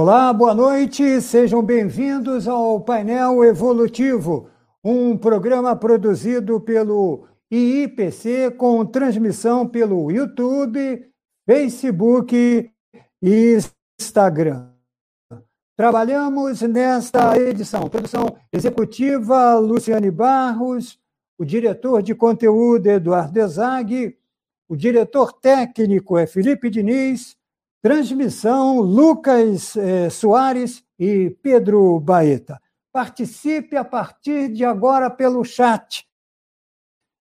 Olá, boa noite, sejam bem-vindos ao Painel Evolutivo, um programa produzido pelo IIPC com transmissão pelo YouTube, Facebook e Instagram. Trabalhamos nesta edição, produção executiva Luciane Barros, o diretor de conteúdo Eduardo Ezag, o diretor técnico é Felipe Diniz, Transmissão: Lucas eh, Soares e Pedro Baeta. Participe a partir de agora pelo chat.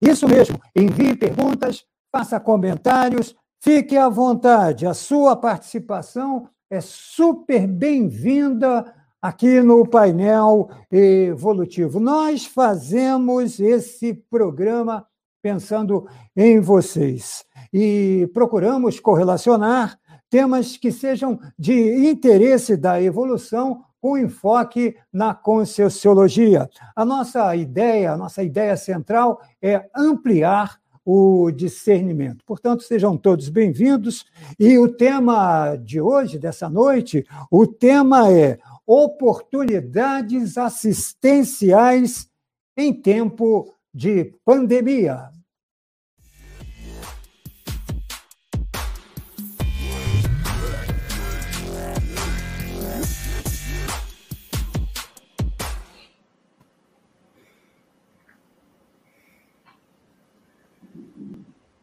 Isso mesmo, envie perguntas, faça comentários, fique à vontade. A sua participação é super bem-vinda aqui no painel evolutivo. Nós fazemos esse programa pensando em vocês e procuramos correlacionar temas que sejam de interesse da evolução com enfoque na conscienciologia. A nossa ideia, a nossa ideia central é ampliar o discernimento. Portanto, sejam todos bem-vindos. E o tema de hoje, dessa noite, o tema é oportunidades assistenciais em tempo de pandemia.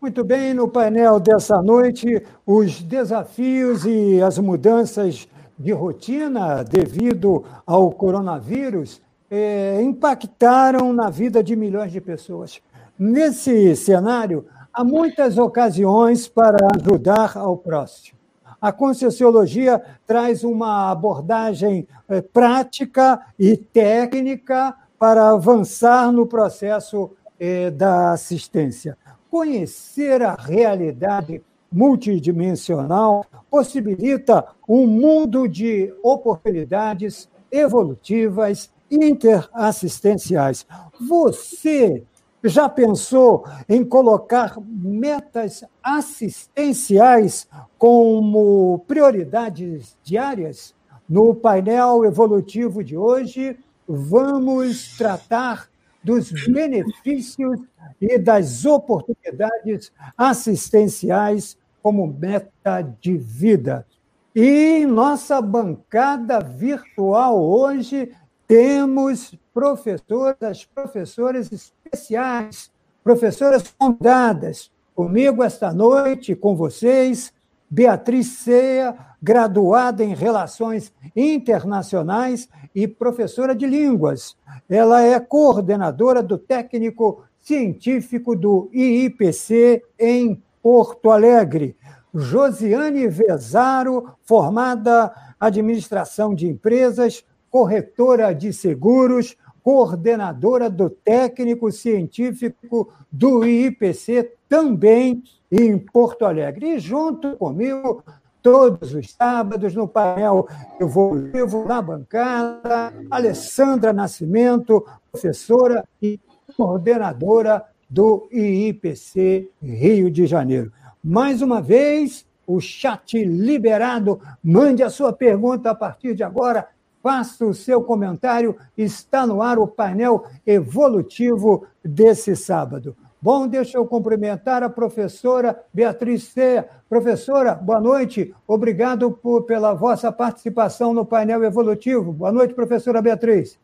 Muito bem, no painel dessa noite, os desafios e as mudanças de rotina devido ao coronavírus é, impactaram na vida de milhões de pessoas. Nesse cenário, há muitas ocasiões para ajudar ao próximo. A Conscienciologia traz uma abordagem é, prática e técnica para avançar no processo é, da assistência. Conhecer a realidade multidimensional possibilita um mundo de oportunidades evolutivas interassistenciais. Você já pensou em colocar metas assistenciais como prioridades diárias? No painel evolutivo de hoje, vamos tratar dos benefícios e das oportunidades assistenciais como meta de vida. E em nossa bancada virtual hoje temos professoras, professoras especiais, professoras convidadas comigo esta noite, com vocês, Beatriz Ceia, graduada em Relações Internacionais e professora de línguas. Ela é coordenadora do técnico científico do IIPC em Porto Alegre. Josiane Vezaro, formada administração de empresas, corretora de seguros, coordenadora do técnico científico do IIPC também em Porto Alegre. E junto comigo, todos os sábados, no painel evolutivo, na bancada, Alessandra Nascimento, professora e coordenadora do IIPC Rio de Janeiro. Mais uma vez, o chat liberado. Mande a sua pergunta a partir de agora. Faça o seu comentário. Está no ar o painel evolutivo desse sábado. Bom, deixa eu cumprimentar a professora Beatriz Ceia. Professora, boa noite. Obrigado por, pela vossa participação no painel evolutivo. Boa noite, professora Beatriz.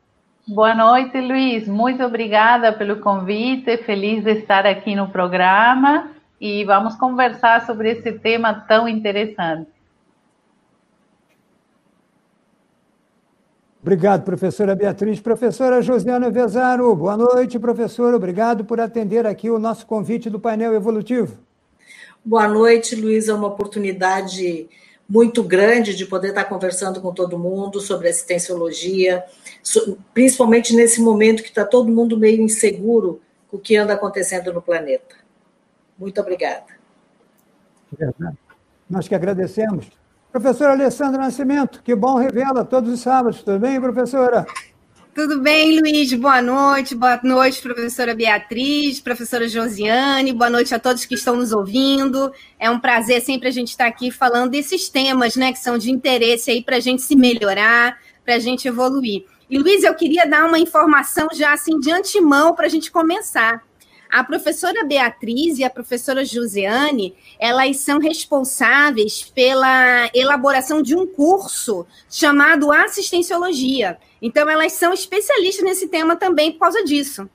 Boa noite, Luiz. Muito obrigada pelo convite. Feliz de estar aqui no programa e vamos conversar sobre esse tema tão interessante. Obrigado, professora Beatriz. Professora Josiana Vezaro, boa noite, professora. Obrigado por atender aqui o nosso convite do painel evolutivo. Boa noite, Luiz. É uma oportunidade muito grande de poder estar conversando com todo mundo sobre assistenciologia, principalmente nesse momento que está todo mundo meio inseguro com o que anda acontecendo no planeta. Muito obrigada. Verdade. Nós que agradecemos. Professora Alessandra Nascimento, que bom revela todos os sábados. Tudo bem, professora? Tudo bem, Luiz? Boa noite. Boa noite, professora Beatriz, professora Josiane. Boa noite a todos que estão nos ouvindo. É um prazer sempre a gente estar aqui falando desses temas, né, que são de interesse aí para a gente se melhorar, para a gente evoluir. E, Luiz, eu queria dar uma informação já assim de antemão para a gente começar. A professora Beatriz e a professora Josiane, elas são responsáveis pela elaboração de um curso chamado Assistenciologia. Então, elas são especialistas nesse tema também por causa disso.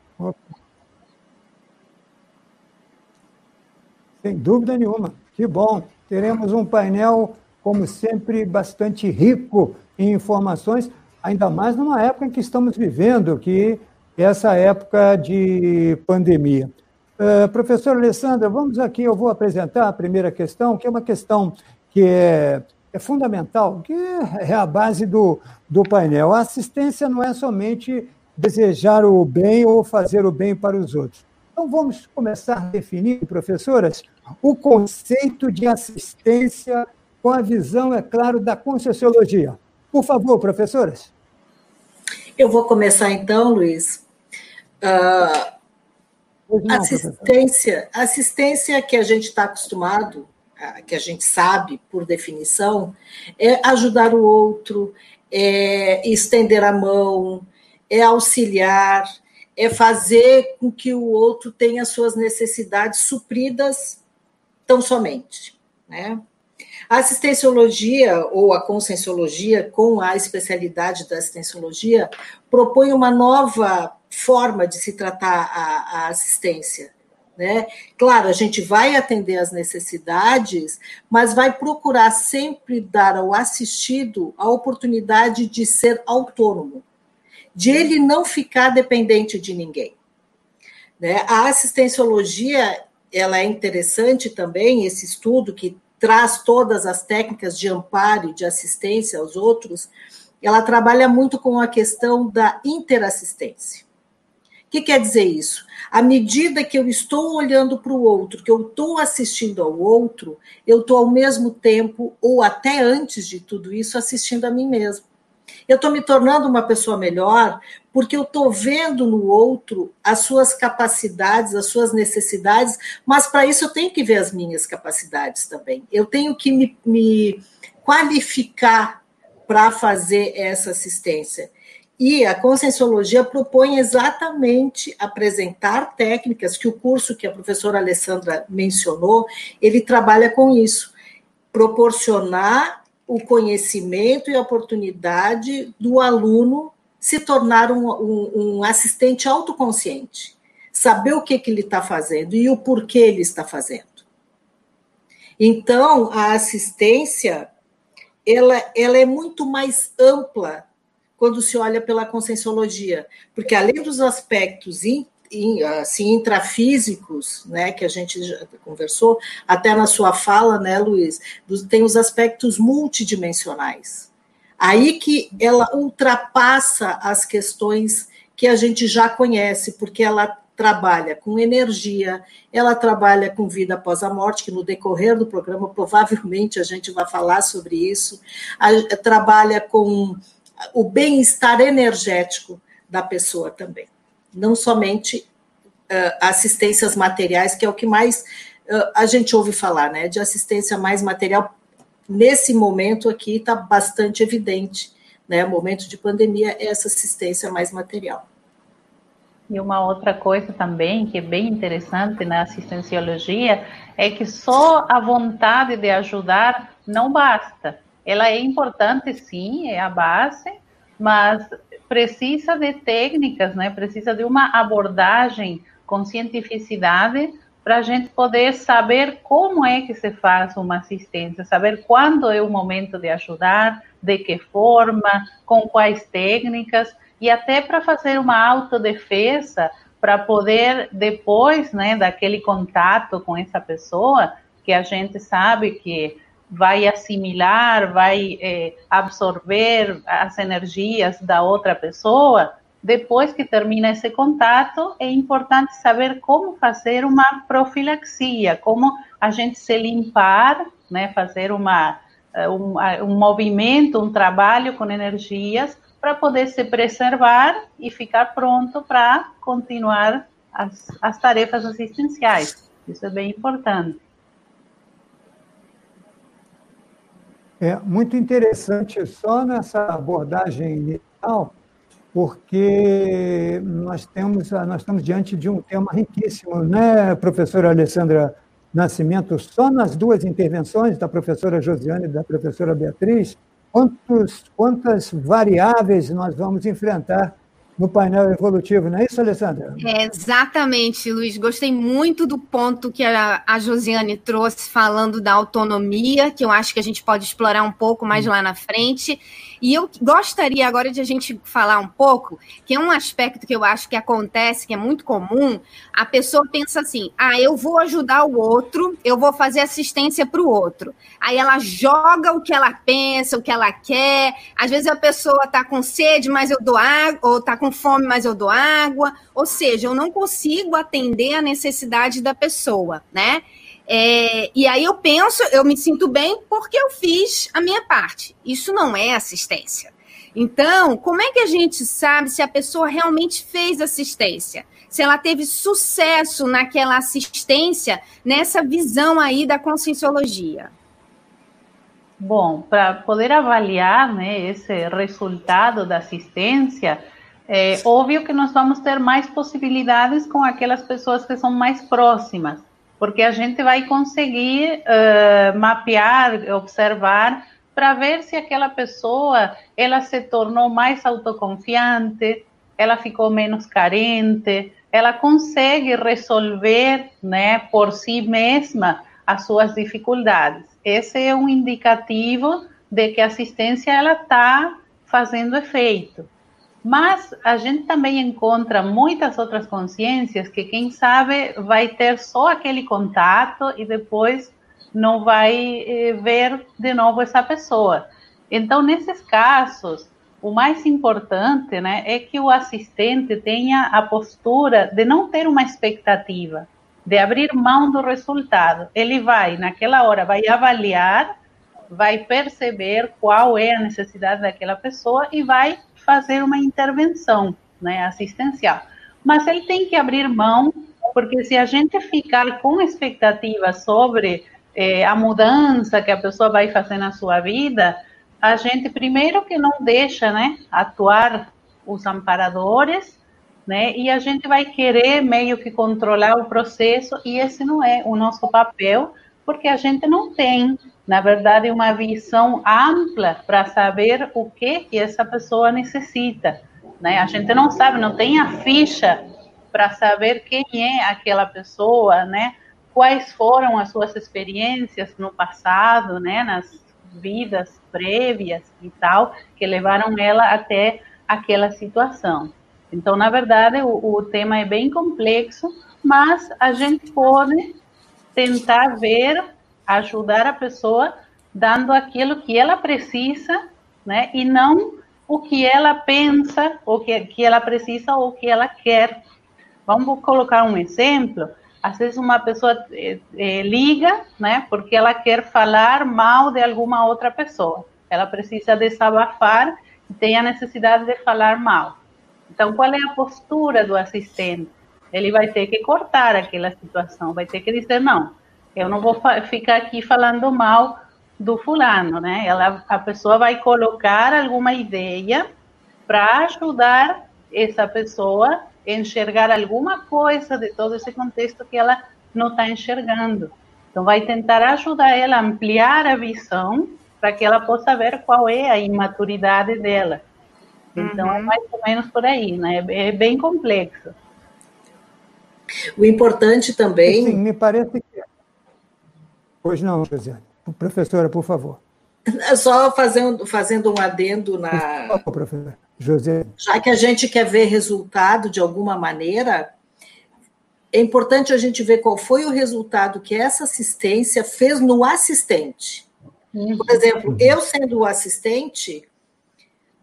Sem dúvida nenhuma. Que bom. Teremos um painel, como sempre, bastante rico em informações, ainda mais numa época em que estamos vivendo, que essa época de pandemia. Uh, professor Alessandra, vamos aqui, eu vou apresentar a primeira questão, que é uma questão que é é fundamental, que é a base do, do painel. A assistência não é somente desejar o bem ou fazer o bem para os outros. Então, vamos começar a definir, professoras, o conceito de assistência com a visão, é claro, da Conscienciologia. Por favor, professoras. Eu vou começar então, Luiz. Uh, assistência, assistência que a gente está acostumado que a gente sabe por definição, é ajudar o outro, é estender a mão, é auxiliar, é fazer com que o outro tenha suas necessidades supridas tão somente, né? A assistenciologia ou a conscienciologia, com a especialidade da assistenciologia, propõe uma nova forma de se tratar a, a assistência, né? Claro, a gente vai atender às necessidades, mas vai procurar sempre dar ao assistido a oportunidade de ser autônomo, de ele não ficar dependente de ninguém. Né? A assistenciologia ela é interessante também, esse estudo que traz todas as técnicas de amparo e de assistência aos outros, ela trabalha muito com a questão da interassistência que quer dizer isso? À medida que eu estou olhando para o outro, que eu estou assistindo ao outro, eu estou ao mesmo tempo, ou até antes de tudo isso, assistindo a mim mesmo. Eu estou me tornando uma pessoa melhor porque eu estou vendo no outro as suas capacidades, as suas necessidades, mas para isso eu tenho que ver as minhas capacidades também. Eu tenho que me, me qualificar para fazer essa assistência. E a conscienciologia propõe exatamente apresentar técnicas que o curso que a professora Alessandra mencionou, ele trabalha com isso, proporcionar o conhecimento e a oportunidade do aluno se tornar um, um, um assistente autoconsciente, saber o que, que ele está fazendo e o porquê ele está fazendo. Então, a assistência ela, ela é muito mais ampla quando se olha pela conscienciologia, porque além dos aspectos in, in, assim, intrafísicos, né, que a gente já conversou, até na sua fala, né, Luiz, tem os aspectos multidimensionais. Aí que ela ultrapassa as questões que a gente já conhece, porque ela trabalha com energia, ela trabalha com vida após a morte, que no decorrer do programa provavelmente a gente vai falar sobre isso, a, trabalha com o bem-estar energético da pessoa também. Não somente uh, assistências materiais, que é o que mais uh, a gente ouve falar, né? De assistência mais material. Nesse momento aqui está bastante evidente, né? Momento de pandemia, essa assistência mais material. E uma outra coisa também que é bem interessante na assistenciologia é que só a vontade de ajudar não basta ela é importante, sim, é a base, mas precisa de técnicas, né? Precisa de uma abordagem com cientificidade para a gente poder saber como é que se faz uma assistência, saber quando é o momento de ajudar, de que forma, com quais técnicas, e até para fazer uma autodefesa, para poder, depois né, daquele contato com essa pessoa, que a gente sabe que vai assimilar, vai é, absorver as energias da outra pessoa, depois que termina esse contato, é importante saber como fazer uma profilaxia, como a gente se limpar, né, fazer uma, um, um movimento, um trabalho com energias para poder se preservar e ficar pronto para continuar as, as tarefas assistenciais. Isso é bem importante. É muito interessante só nessa abordagem inicial, porque nós temos nós estamos diante de um tema riquíssimo, né, professora Alessandra Nascimento? Só nas duas intervenções da professora Josiane e da professora Beatriz, quantos, quantas variáveis nós vamos enfrentar no painel evolutivo, não é isso, Alessandra? É, exatamente, Luiz. Gostei muito do ponto que a, a Josiane trouxe falando da autonomia, que eu acho que a gente pode explorar um pouco mais lá na frente. E eu gostaria agora de a gente falar um pouco, que é um aspecto que eu acho que acontece, que é muito comum. A pessoa pensa assim: ah, eu vou ajudar o outro, eu vou fazer assistência para o outro. Aí ela joga o que ela pensa, o que ela quer. Às vezes a pessoa está com sede, mas eu dou água, ou está com fome, mas eu dou água. Ou seja, eu não consigo atender a necessidade da pessoa, né? É, e aí eu penso, eu me sinto bem porque eu fiz a minha parte. Isso não é assistência. Então, como é que a gente sabe se a pessoa realmente fez assistência? Se ela teve sucesso naquela assistência, nessa visão aí da conscienciologia? Bom, para poder avaliar né, esse resultado da assistência, é óbvio que nós vamos ter mais possibilidades com aquelas pessoas que são mais próximas porque a gente vai conseguir uh, mapear, observar, para ver se aquela pessoa ela se tornou mais autoconfiante, ela ficou menos carente, ela consegue resolver, né, por si mesma as suas dificuldades. Esse é um indicativo de que a assistência ela está fazendo efeito. Mas a gente também encontra muitas outras consciências que, quem sabe, vai ter só aquele contato e depois não vai eh, ver de novo essa pessoa. Então, nesses casos, o mais importante né, é que o assistente tenha a postura de não ter uma expectativa, de abrir mão do resultado. Ele vai, naquela hora, vai avaliar, vai perceber qual é a necessidade daquela pessoa e vai fazer uma intervenção né, assistencial. Mas ele tem que abrir mão, porque se a gente ficar com expectativa sobre eh, a mudança que a pessoa vai fazer na sua vida, a gente primeiro que não deixa né, atuar os amparadores, né, e a gente vai querer meio que controlar o processo, e esse não é o nosso papel, porque a gente não tem na verdade, uma visão ampla para saber o que, essa pessoa necessita. Né? A gente não sabe, não tem a ficha para saber quem é aquela pessoa, né? quais foram as suas experiências no passado, né? nas vidas prévias e tal, que levaram ela até aquela situação. Então, na verdade, o, o tema é bem complexo, mas a gente pode tentar ver ajudar a pessoa dando aquilo que ela precisa, né? E não o que ela pensa, o que, que ela precisa ou o que ela quer. Vamos colocar um exemplo. Às vezes uma pessoa eh, eh, liga, né? Porque ela quer falar mal de alguma outra pessoa. Ela precisa desabafar e tem a necessidade de falar mal. Então, qual é a postura do assistente? Ele vai ter que cortar aquela situação, vai ter que dizer não eu não vou ficar aqui falando mal do fulano, né? Ela, a pessoa vai colocar alguma ideia para ajudar essa pessoa a enxergar alguma coisa de todo esse contexto que ela não está enxergando. Então, vai tentar ajudar ela a ampliar a visão para que ela possa ver qual é a imaturidade dela. Então, é uhum. é mais ou menos por aí, né? É bem complexo. O importante também. Sim, me parece que Pois não, Josiane. Professora, por favor. Só fazendo, fazendo um adendo na. Por favor, professora. José. Já que a gente quer ver resultado de alguma maneira, é importante a gente ver qual foi o resultado que essa assistência fez no assistente. Uhum. Por exemplo, eu sendo o assistente,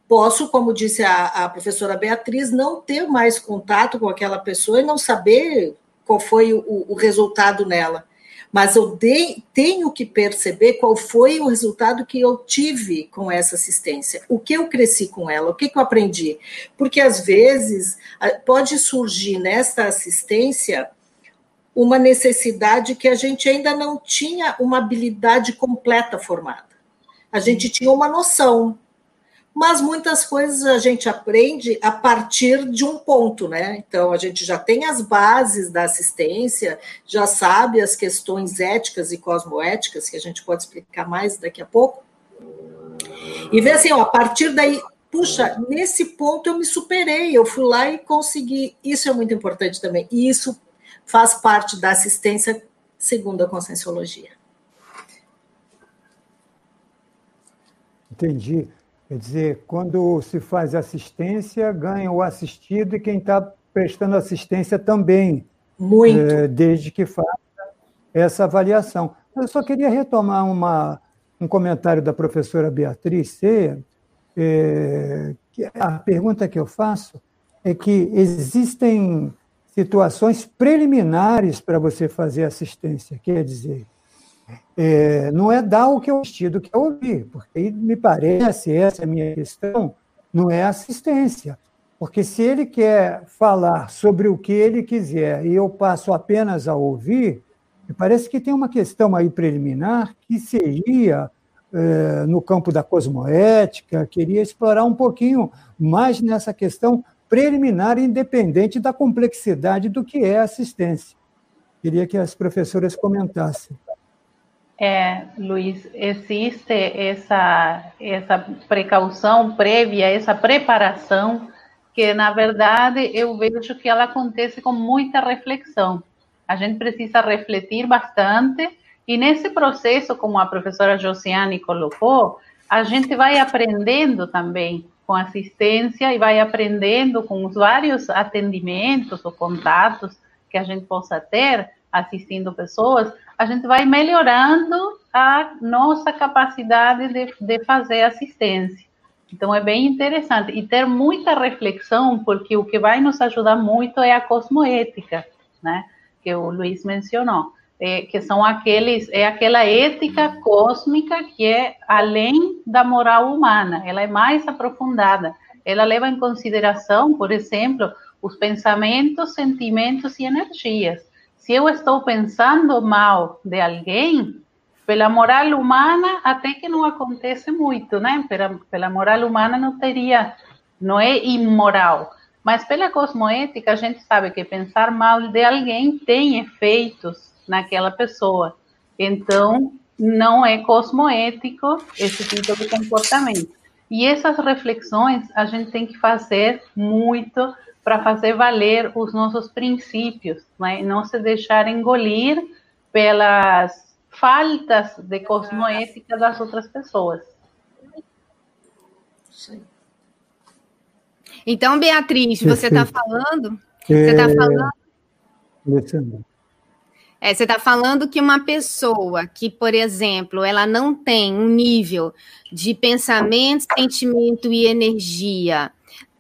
posso, como disse a, a, professora Beatriz, não ter mais contato com aquela pessoa e não saber qual foi o, o resultado nela. Mas eu tenho que perceber qual foi o resultado que eu tive com essa assistência, o que eu cresci com ela, o que, que eu aprendi. Porque às vezes pode surgir nesta assistência uma necessidade que a gente ainda não tinha uma habilidade completa formada. A gente tinha uma noção, mas muitas coisas a gente aprende a partir de um ponto, né? Então, a gente já tem as bases da assistência, já sabe as questões éticas e cosmoéticas, que a gente pode explicar mais daqui a pouco. E ver assim, ó, a partir daí, puxa, nesse ponto eu me superei, eu fui lá e consegui. Isso é muito importante também. E isso faz parte da assistência segundo a conscienciologia. Entendi. Quer dizer, quando se faz assistência, ganha o assistido e quem está prestando assistência também. Muito. É, desde que faça essa avaliação. Eu só queria retomar uma, um comentário da professora Beatriz Ceia. É, a pergunta que eu faço é que existem situações preliminares para você fazer assistência. Quer dizer, é, não é dar o que eu vestido que eu ouvi, porque me parece, essa é a minha questão, não é assistência. Porque se ele quer falar sobre o que ele quiser e eu passo apenas a ouvir, me parece que tem uma questão aí preliminar que seria é, no campo da cosmoética, queria explorar um pouquinho mais nessa questão preliminar, independente da complexidade do que é assistência. Queria que as professoras comentassem. É, Luiz, existe essa, essa precaução prévia, essa preparação, que na verdade eu vejo que ela acontece com muita reflexão. A gente precisa refletir bastante, e nesse processo, como a professora Josiane colocou, a gente vai aprendendo também com assistência e vai aprendendo com os vários atendimentos ou contatos que a gente possa ter assistindo pessoas, a gente vai melhorando a nossa capacidade de, de fazer assistência. Então é bem interessante e ter muita reflexão, porque o que vai nos ajudar muito é a cosmoética, né? Que o Luiz mencionou, é, que são aqueles é aquela ética cósmica que é além da moral humana, ela é mais aprofundada. Ela leva em consideração, por exemplo, os pensamentos, sentimentos e energias se eu estou pensando mal de alguém, pela moral humana, até que não acontece muito, né? Pela, pela moral humana não teria, não é imoral. Mas pela cosmoética, a gente sabe que pensar mal de alguém tem efeitos naquela pessoa. Então, não é cosmoético esse tipo de comportamento. E essas reflexões a gente tem que fazer muito para fazer valer os nossos princípios, né? não se deixar engolir pelas faltas de cosmoética das outras pessoas. Então, Beatriz, você está falando, você está falando, é, você está falando que uma pessoa que, por exemplo, ela não tem um nível de pensamento, sentimento e energia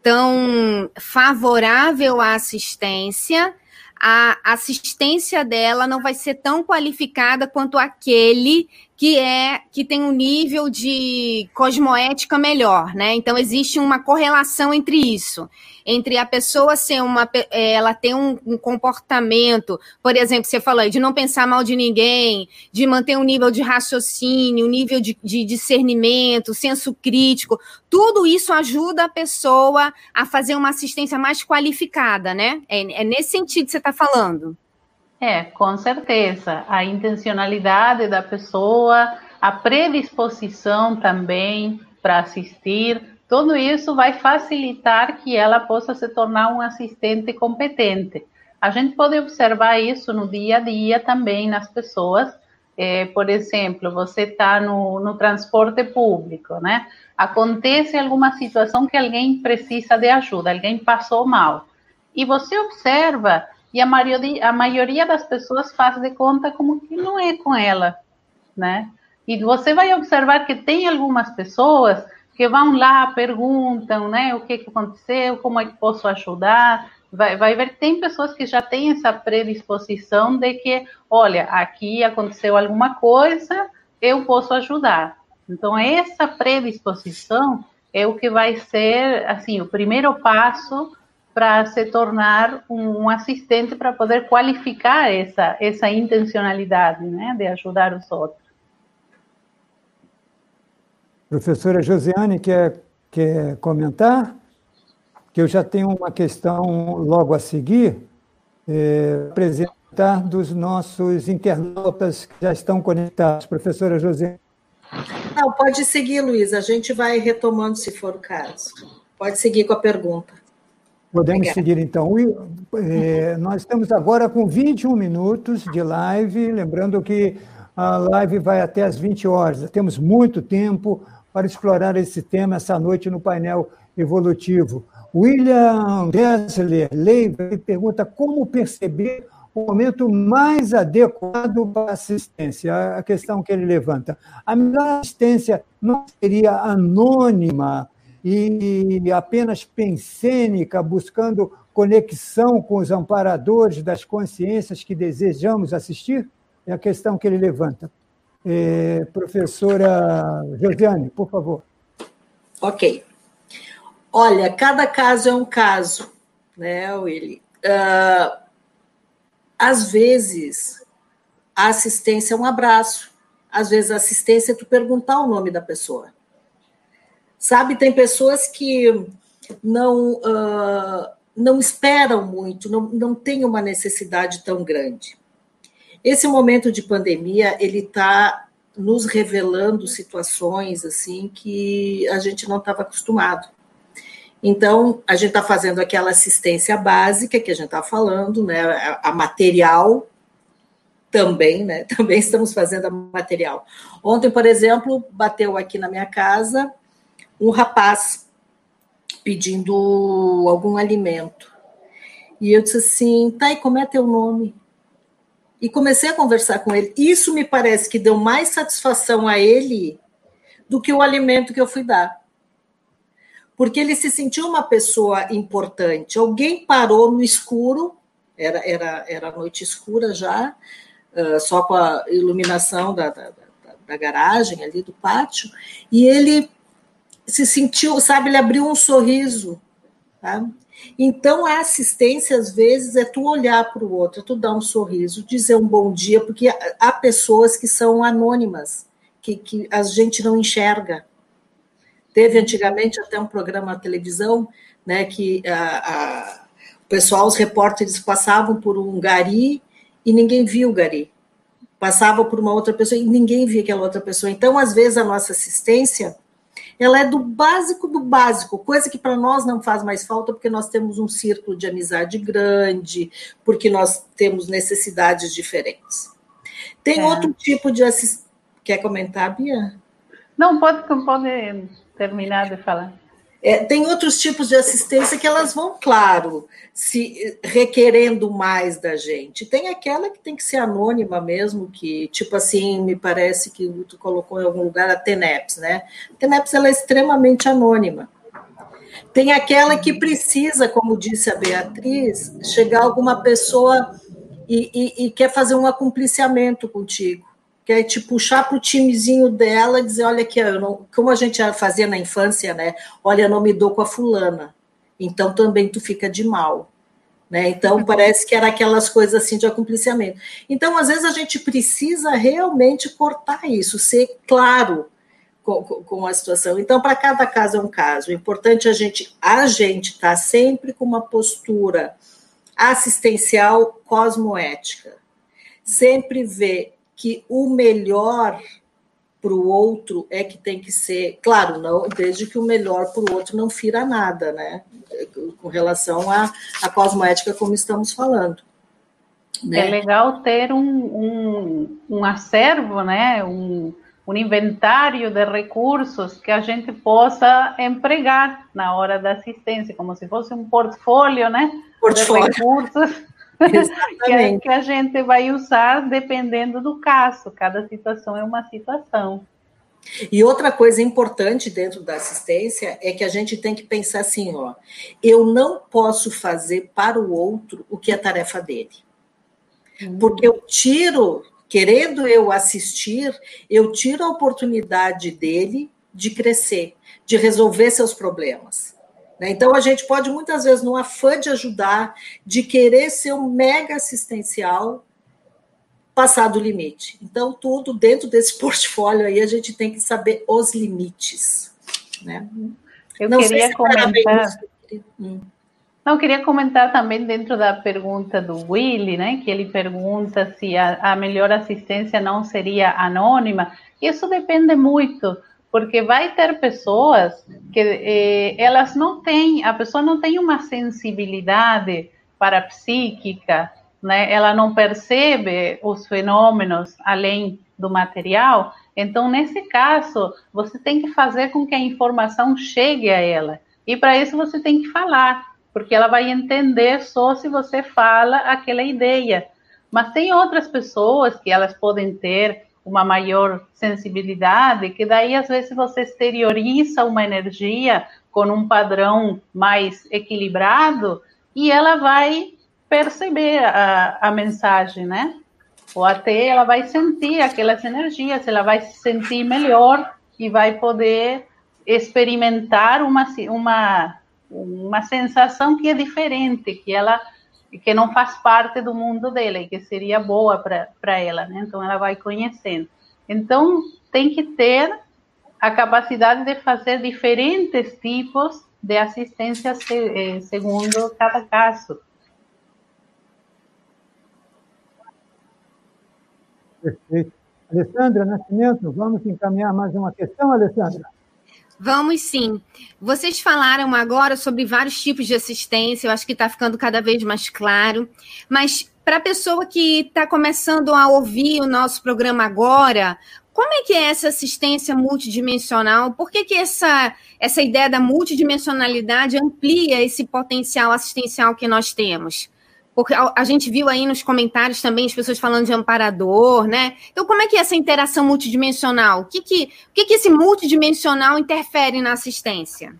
tão favorável à assistência, a assistência dela não vai ser tão qualificada quanto aquele que é que tem um nível de cosmoética melhor, né? Então existe uma correlação entre isso, entre a pessoa ser uma, é, ela tem um, um comportamento, por exemplo, você falou aí, de não pensar mal de ninguém, de manter um nível de raciocínio, um nível de, de discernimento, senso crítico, tudo isso ajuda a pessoa a fazer uma assistência mais qualificada, né? É, é nesse sentido que você está falando. É, com certeza. A intencionalidade da pessoa, a predisposição também para assistir, tudo isso vai facilitar que ela possa se tornar um assistente competente. A gente pode observar isso no dia a dia também nas pessoas. É, por exemplo, você está no, no transporte público, né? Acontece alguma situação que alguém precisa de ajuda, alguém passou mal. E você observa e a maioria, a maioria das pessoas faz de conta como que não é com ela, né? E você vai observar que tem algumas pessoas que vão lá, perguntam, né, o que, que aconteceu, como é que posso ajudar, vai, vai ver, tem pessoas que já têm essa predisposição de que, olha, aqui aconteceu alguma coisa, eu posso ajudar. Então, essa predisposição é o que vai ser, assim, o primeiro passo para se tornar um, um assistente para poder qualificar essa, essa intencionalidade, né, de ajudar os outros. Professora Josiane, quer, quer comentar? Que eu já tenho uma questão logo a seguir, é, apresentar dos nossos internautas que já estão conectados. Professora Josiane. Não, pode seguir, Luiz. A gente vai retomando se for o caso. Pode seguir com a pergunta. Podemos Obrigada. seguir, então. É, nós estamos agora com 21 minutos de live. Lembrando que a live vai até às 20 horas. Temos muito tempo para explorar esse tema essa noite no painel evolutivo. William Gessler Leiva pergunta como perceber o momento mais adequado para assistência, a questão que ele levanta. A melhor assistência não seria anônima e apenas pensênica, buscando conexão com os amparadores das consciências que desejamos assistir? É a questão que ele levanta. É, professora Josiane, por favor. Ok. Olha, cada caso é um caso, né, Willy? Uh, às vezes, a assistência é um abraço. Às vezes, a assistência é tu perguntar o nome da pessoa. Sabe, tem pessoas que não, uh, não esperam muito, não, não têm uma necessidade tão grande. Esse momento de pandemia, ele está nos revelando situações assim que a gente não estava acostumado. Então, a gente está fazendo aquela assistência básica que a gente está falando, né? A, a material também, né? Também estamos fazendo a material. Ontem, por exemplo, bateu aqui na minha casa um rapaz pedindo algum alimento. E eu disse assim, tá, e como é teu nome? e comecei a conversar com ele. Isso me parece que deu mais satisfação a ele do que o alimento que eu fui dar. Porque ele se sentiu uma pessoa importante. Alguém parou no escuro, era, era, era noite escura já, uh, só com a iluminação da, da, da, da garagem ali do pátio, e ele se sentiu, sabe, ele abriu um sorriso. Tá? Então, a assistência, às vezes, é tu olhar para o outro, é tu dar um sorriso, dizer um bom dia, porque há pessoas que são anônimas, que, que a gente não enxerga. Teve antigamente até um programa na televisão, né, que a, a, o pessoal, os repórteres passavam por um gari e ninguém viu o gari. Passava por uma outra pessoa e ninguém via aquela outra pessoa. Então, às vezes, a nossa assistência ela é do básico do básico, coisa que para nós não faz mais falta, porque nós temos um círculo de amizade grande, porque nós temos necessidades diferentes. Tem é. outro tipo de assistência. Quer comentar, Bia? Não, pode, pode terminar de falar. É, tem outros tipos de assistência que elas vão, claro, se requerendo mais da gente. Tem aquela que tem que ser anônima mesmo, que, tipo assim, me parece que tu colocou em algum lugar a TENEPS, né? A TENEPS ela é extremamente anônima. Tem aquela que precisa, como disse a Beatriz, chegar alguma pessoa e, e, e quer fazer um acompliciamento contigo que é te puxar para o timezinho dela e dizer, olha aqui, não, como a gente fazia na infância, né? Olha, eu não me dou com a fulana, então também tu fica de mal. Né? Então, uhum. parece que era aquelas coisas assim de acompliciamento. Então, às vezes, a gente precisa realmente cortar isso, ser claro com, com a situação. Então, para cada caso é um caso. O importante é a gente, a gente estar tá sempre com uma postura assistencial cosmoética. Sempre ver que o melhor para o outro é que tem que ser, claro, não, desde que o melhor para o outro não fira nada, né? Com relação à, à cosmoética, como estamos falando. Né? É legal ter um, um, um acervo, né? Um, um inventário de recursos que a gente possa empregar na hora da assistência, como se fosse um portfólio, né? Portfólio. De recursos que, a, que a gente vai usar dependendo do caso. Cada situação é uma situação. E outra coisa importante dentro da assistência é que a gente tem que pensar assim, ó, eu não posso fazer para o outro o que é tarefa dele. Uhum. Porque eu tiro, querendo eu assistir, eu tiro a oportunidade dele de crescer, de resolver seus problemas. Né? Então, a gente pode, muitas vezes, no afã de ajudar, de querer ser um mega assistencial, passar do limite. Então, tudo dentro desse portfólio aí, a gente tem que saber os limites. Né? Eu Não queria comentar. Hum. Não, queria comentar também dentro da pergunta do Willy, né, que ele pergunta se a, a melhor assistência não seria anônima. Isso depende muito, porque vai ter pessoas que eh, elas não têm, a pessoa não tem uma sensibilidade para psíquica, né? Ela não percebe os fenômenos além do material. Então, nesse caso, você tem que fazer com que a informação chegue a ela. E para isso você tem que falar, porque ela vai entender só se você fala aquela ideia. Mas tem outras pessoas que elas podem ter uma maior sensibilidade, que daí às vezes você exterioriza uma energia com um padrão mais equilibrado e ela vai perceber a, a mensagem, né? Ou até ela vai sentir aquelas energias, ela vai se sentir melhor e vai poder experimentar uma, uma, uma sensação que é diferente, que ela que não faz parte do mundo dela e que seria boa para ela, né? Então ela vai conhecendo. Então tem que ter a capacidade de fazer diferentes tipos de assistência eh, segundo cada caso. Perfeito. Alessandra Nascimento, vamos encaminhar mais uma questão, Alessandra? Vamos sim. Vocês falaram agora sobre vários tipos de assistência, eu acho que está ficando cada vez mais claro. Mas para a pessoa que está começando a ouvir o nosso programa agora, como é que é essa assistência multidimensional? Por que, que essa, essa ideia da multidimensionalidade amplia esse potencial assistencial que nós temos? Porque a, gente viu aí nos comentários também as pessoas falando de amparador, né? Então, como é que é essa interação multidimensional? O que, que, o que, que esse multidimensional interfere na assistência?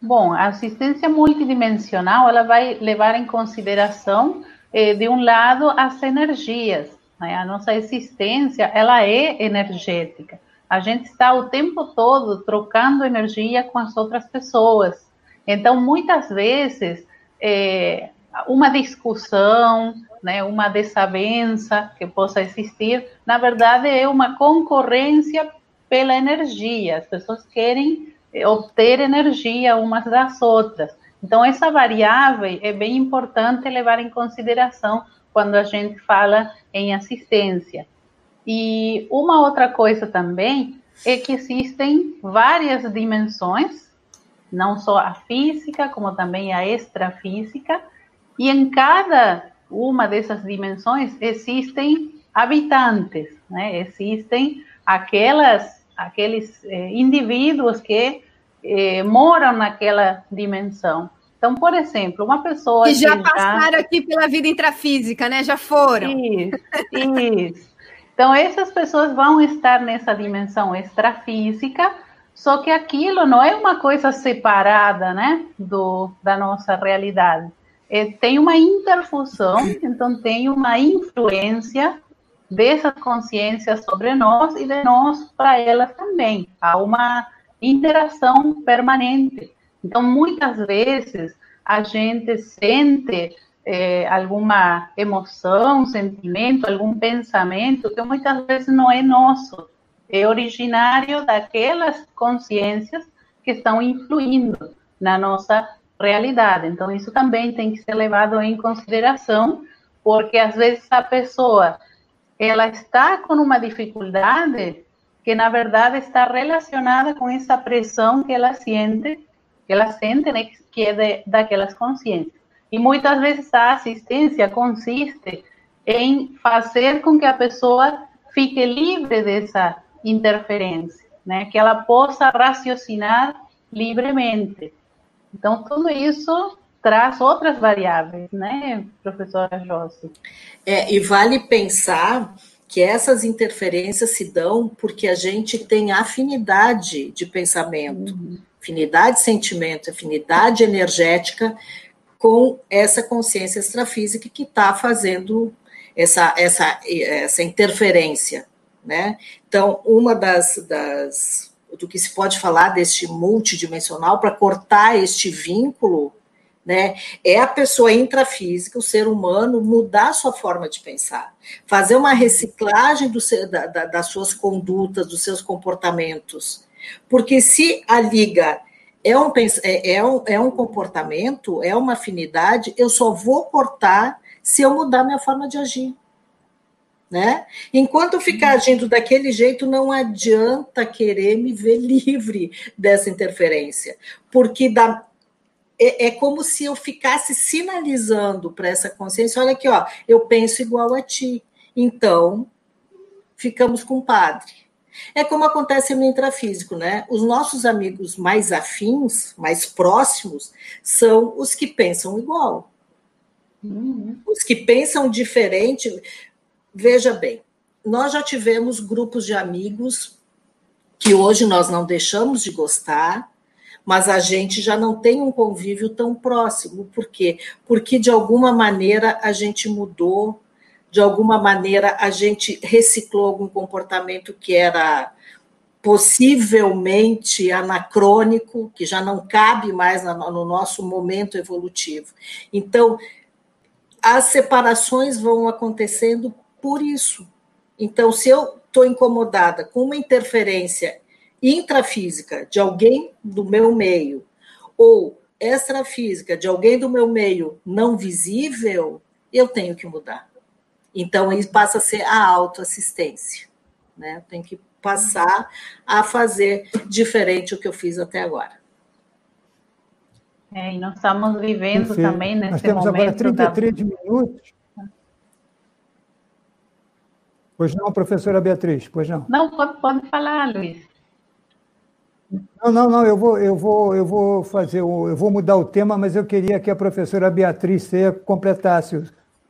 Bom, a assistência multidimensional ela vai levar em consideração, eh, de um lado, as energias. Né? A nossa existência ela é energética. A gente está o tempo todo trocando energia com as outras pessoas. Então, muitas vezes, é, uma discussão, né, uma desavença que possa existir, na verdade é uma concorrência pela energia. As pessoas querem eh, obter energia umas das outras. Então, essa variável é bem importante levar em consideração quando a gente fala em assistência. E uma outra coisa também é que existem várias dimensões, não só a física, como também a extrafísica, e em cada uma dessas dimensões existem habitantes, né? Existem aquelas, aqueles eh, indivíduos que eh, moram naquela dimensão. Então, por exemplo, uma pessoa que já que passaram já... aqui pela vida intrafísica, né? Já foram. Isso, isso. Então, essas pessoas vão estar nessa dimensão extrafísica, só que aquilo não é uma coisa separada, né, do, da nossa realidade é, tem uma interfusão, então tem uma influência dessa consciência sobre nós e de nós para elas também. Há uma interação permanente. Então, muitas vezes, a gente sente é, alguma emoção, sentimento, algum pensamento que muitas vezes não é nosso, é originário daquelas consciências que estão influindo na nossa realidade. Então, isso também tem que ser levado em consideração, porque às vezes a pessoa ela está com uma dificuldade que na verdade está relacionada com essa pressão que ela sente, que ela sente, né, que é de, daquelas consciências. E muitas vezes a assistência consiste em fazer com que a pessoa fique livre dessa interferência, né, que ela possa raciocinar livremente. Então, tudo isso traz outras variáveis, né, professora Jossi? É, e vale pensar que essas interferências se dão porque a gente tem afinidade de pensamento, uhum. afinidade de sentimento, afinidade energética com essa consciência extrafísica que está fazendo essa, essa, essa interferência, né? Então, uma das, das do que se pode falar deste multidimensional para cortar este vínculo né? É a pessoa intrafísica, o ser humano, mudar sua forma de pensar, fazer uma reciclagem do da, da, das suas condutas, dos seus comportamentos. Porque se a liga é um, é, é, um, é um comportamento, é uma afinidade, eu só vou cortar se eu mudar minha forma de agir. Né? Enquanto eu ficar agindo daquele jeito, não adianta querer me ver livre dessa interferência, porque da, é, é como se eu ficasse sinalizando para essa consciência: olha aqui, ó, eu penso igual a ti. Então, ficamos com o padre. É como acontece no intrafísico, né? Os nossos amigos mais afins, mais próximos, são os que pensam igual. Uhum. Os que pensam diferente. Veja bem, nós já tivemos grupos de amigos que hoje nós não deixamos de gostar, mas a gente já não tem um convívio tão próximo. Por quê? Porque de alguma maneira a gente mudou, de alguma maneira a gente reciclou algum comportamento que era possivelmente anacrônico, que já não cabe mais no nosso momento evolutivo. Então, as separações vão acontecendo por isso. Então, se eu estou incomodada com uma interferência intrafísica de alguém do meu meio ou extrafísica de alguém do meu meio não visível, eu tenho que mudar. Então, isso passa a ser a autoassistência. Né? Eu tenho que passar a fazer diferente o que eu fiz até agora. É, e nós estamos vivendo Perfeito. também nesse nós temos momento. Agora 33 da... minutos. Pois não, professora Beatriz, pois não. Não, pode, pode falar, Luiz. Não, não, não, eu vou, eu vou, eu vou fazer, eu vou mudar o tema, mas eu queria que a professora Beatriz completasse o,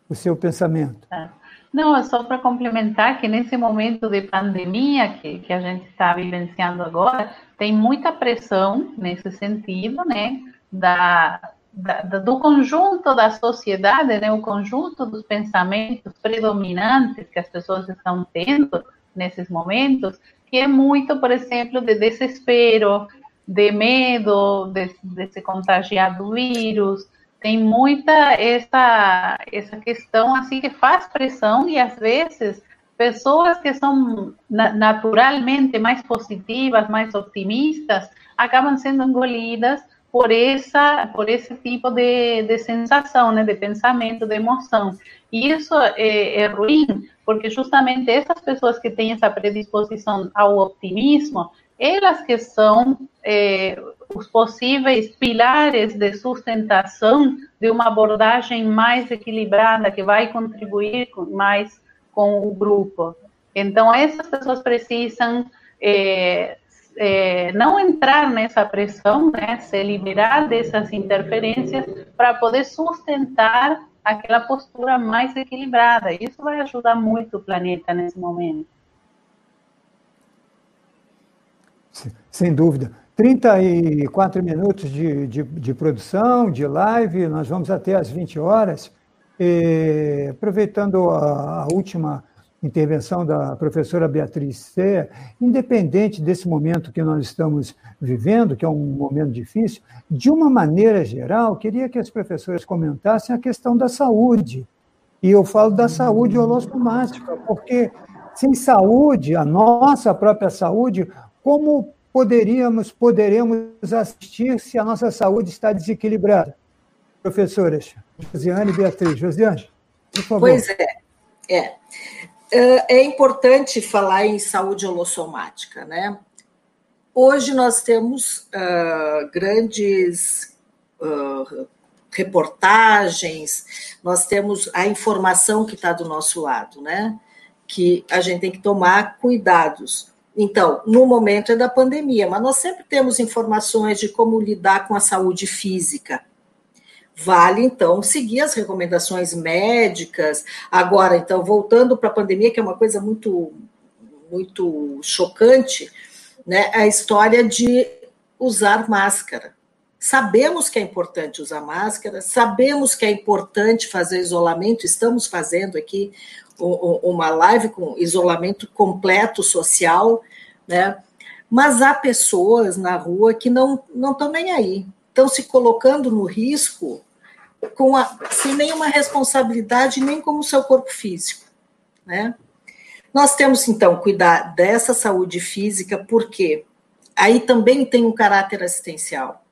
o seu pensamento. Tá. Não, é só para complementar que nesse momento de pandemia que, que a gente está vivenciando agora, tem muita pressão nesse sentido, né, da, da, do conjunto da sociedade, né, o conjunto dos pensamentos predominantes que as pessoas estão tendo nesses momentos, que é muito, por exemplo, de desespero, de medo de, de se contagiar do vírus. Tem muita essa, essa questão assim que faz pressão e às vezes pessoas que são naturalmente mais positivas, mais otimistas, acabam sendo engolidas por essa por esse tipo de, de sensação, né, de pensamento, de emoção. E isso é, é ruim, porque justamente essas pessoas que têm essa predisposição ao otimismo, elas que são é, os possíveis pilares de sustentação de uma abordagem mais equilibrada, que vai contribuir mais com o grupo. Então, essas pessoas precisam é, é, não entrar nessa pressão, né, se liberar dessas interferências para poder sustentar aquela postura mais equilibrada. Isso vai ajudar muito o planeta nesse momento. Sem dúvida. 34 minutos de, de, de produção, de live, nós vamos até às 20 horas. E, aproveitando a, a última intervenção da professora Beatriz C, independente desse momento que nós estamos vivendo, que é um momento difícil, de uma maneira geral, queria que as professoras comentassem a questão da saúde. E eu falo da saúde holossomática, porque sem saúde, a nossa própria saúde, como poderíamos, poderemos assistir se a nossa saúde está desequilibrada? Professoras, Josiane e Beatriz. Josiane, por favor. Pois é. É. É importante falar em saúde holossomática, né? Hoje nós temos uh, grandes uh, reportagens, nós temos a informação que está do nosso lado, né? Que a gente tem que tomar cuidados. Então, no momento é da pandemia, mas nós sempre temos informações de como lidar com a saúde física. Vale então seguir as recomendações médicas. Agora, então, voltando para a pandemia, que é uma coisa muito muito chocante, né? A história de usar máscara. Sabemos que é importante usar máscara, sabemos que é importante fazer isolamento, estamos fazendo aqui uma live com isolamento completo social, né? Mas há pessoas na rua que não não estão nem aí, estão se colocando no risco com a, sem nenhuma responsabilidade nem como o seu corpo físico, né? Nós temos então cuidar dessa saúde física porque aí também tem um caráter assistencial.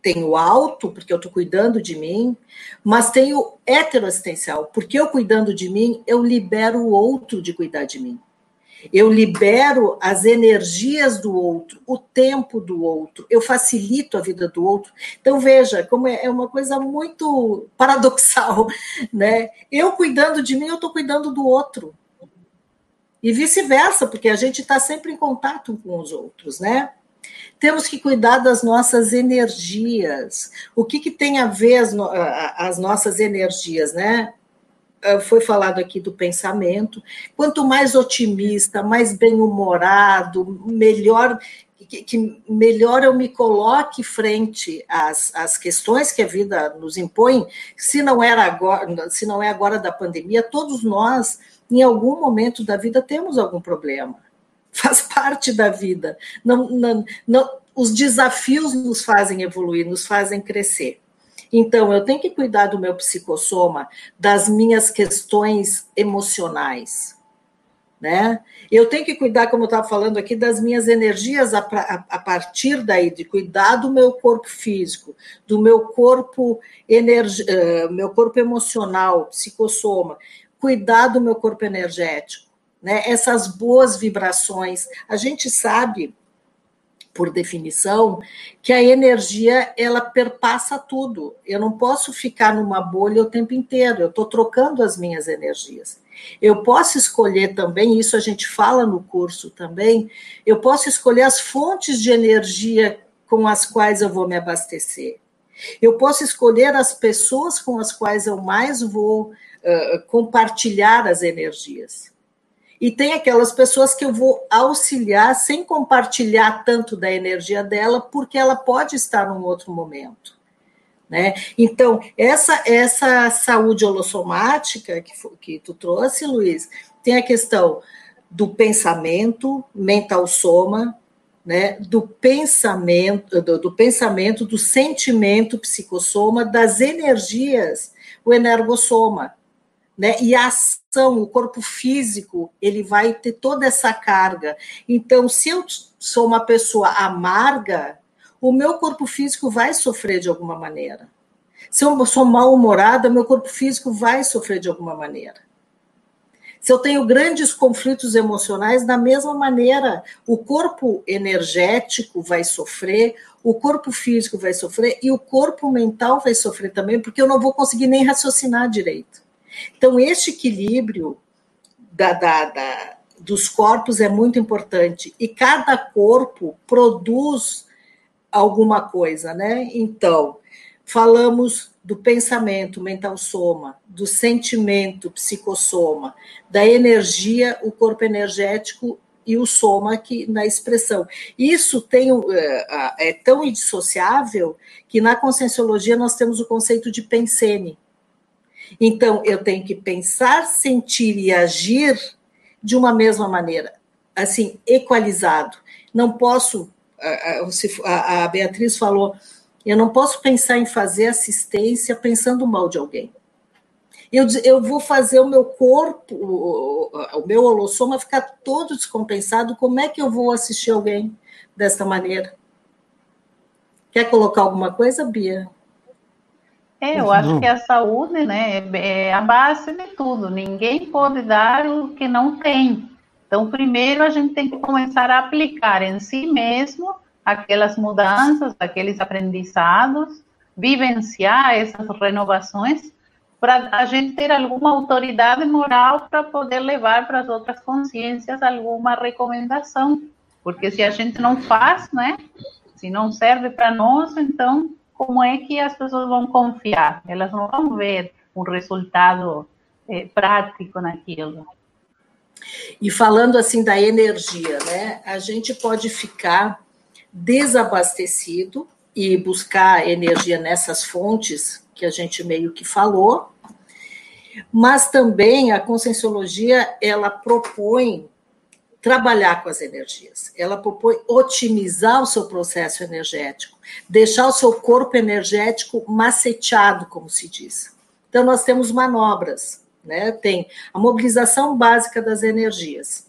Tem o alto, porque eu estou cuidando de mim, mas tem o heteroassistencial, porque eu cuidando de mim, eu libero o outro de cuidar de mim. Eu libero as energias do outro, o tempo do outro, eu facilito a vida do outro. Então, veja, como é, é uma coisa muito paradoxal, né? Eu cuidando de mim, eu estou cuidando do outro. E vice-versa, porque a gente está sempre em contato com os outros, né? Temos que cuidar das nossas energias. O que, que tem a ver as, as nossas energias, né? Ah, foi falado aqui do pensamento. Quanto mais otimista, mais bem-humorado, melhor que, melhor eu me coloque frente às, às questões que a vida nos impõe, se não era agora, se não é agora da pandemia, todos nós em algum momento da vida temos algum problema. Faz parte da vida. Não, não, não, os desafios nos fazem evoluir, nos fazem crescer. Então, eu tenho que cuidar do meu psicossoma, das minhas questões emocionais. Né? Eu tenho que cuidar, como eu estava falando aqui, das minhas energias a, a, a, partir daí, de cuidar do meu corpo físico, do meu corpo, energi, uh, meu corpo emocional, psicossoma, cuidar do meu corpo energético, né? Essas boas vibrações. A gente sabe, por definição, que a energia ela perpassa tudo. Eu não posso ficar numa bolha o tempo inteiro. Eu estou trocando as minhas energias. Eu posso escolher também, isso a gente fala no curso também, eu posso escolher as fontes de energia com as quais eu vou me abastecer. Eu posso escolher as pessoas com as quais eu mais vou compartilhar as energias. E tem aquelas pessoas que eu vou auxiliar sem compartilhar tanto da energia dela, porque ela pode estar num outro momento. Né? Então, essa, essa saúde holossomática que, que tu trouxe, Luiz, tem a questão do pensamento, mental soma, né, do pensamento, do, do, pensamento, do sentimento psicossoma, das energias, o energossoma né? E a ação, o corpo físico, ele vai ter toda essa carga. Então, se eu sou uma pessoa amarga, o meu corpo físico vai sofrer de alguma maneira. Se eu sou mal-humorada, meu corpo físico vai sofrer de alguma maneira. Se eu tenho grandes conflitos emocionais, da mesma maneira, o corpo energético vai sofrer, o corpo físico vai sofrer e o corpo mental vai sofrer também, porque eu não vou conseguir nem raciocinar direito. Então, este equilíbrio da, da, da, dos corpos é muito importante. E cada corpo produz alguma coisa, né? Então, falamos do pensamento, mental soma, do sentimento, psicossoma, da energia, o corpo energético e o soma aqui na expressão. Isso tem, é, é tão indissociável que na conscienciologia nós temos o conceito de pensene, então, eu tenho que pensar, sentir e agir de uma mesma maneira, assim, equalizado. Não posso, a, Beatriz falou, eu não posso pensar em fazer assistência pensando mal de alguém. Eu, eu vou fazer o meu corpo, o, o meu holossoma ficar todo descompensado. Como é que eu vou assistir alguém desta maneira? Quer colocar alguma coisa, Bia? É, eu acho que a saúde né, é, é a base de tudo. Ninguém pode dar o que não tem. Então, primeiro a gente tem que começar a aplicar em si mesmo aquelas mudanças, aqueles aprendizados, vivenciar essas renovações, para a gente ter alguma autoridade moral para poder levar para as outras consciências alguma recomendação. Porque se a gente não faz, né? Se não serve para nós, então como é que as pessoas vão confiar? Elas não vão ver um resultado é, prático naquilo. E falando assim da energia, né? A gente pode ficar desabastecido e buscar energia nessas fontes que a gente meio que falou, mas também a conscienciologia ela propõe trabalhar com as energias. Ela propõe otimizar o seu processo energético, deixar o seu corpo energético maceteado, como se diz. Então nós temos manobras, né? Tem a mobilização básica das energias.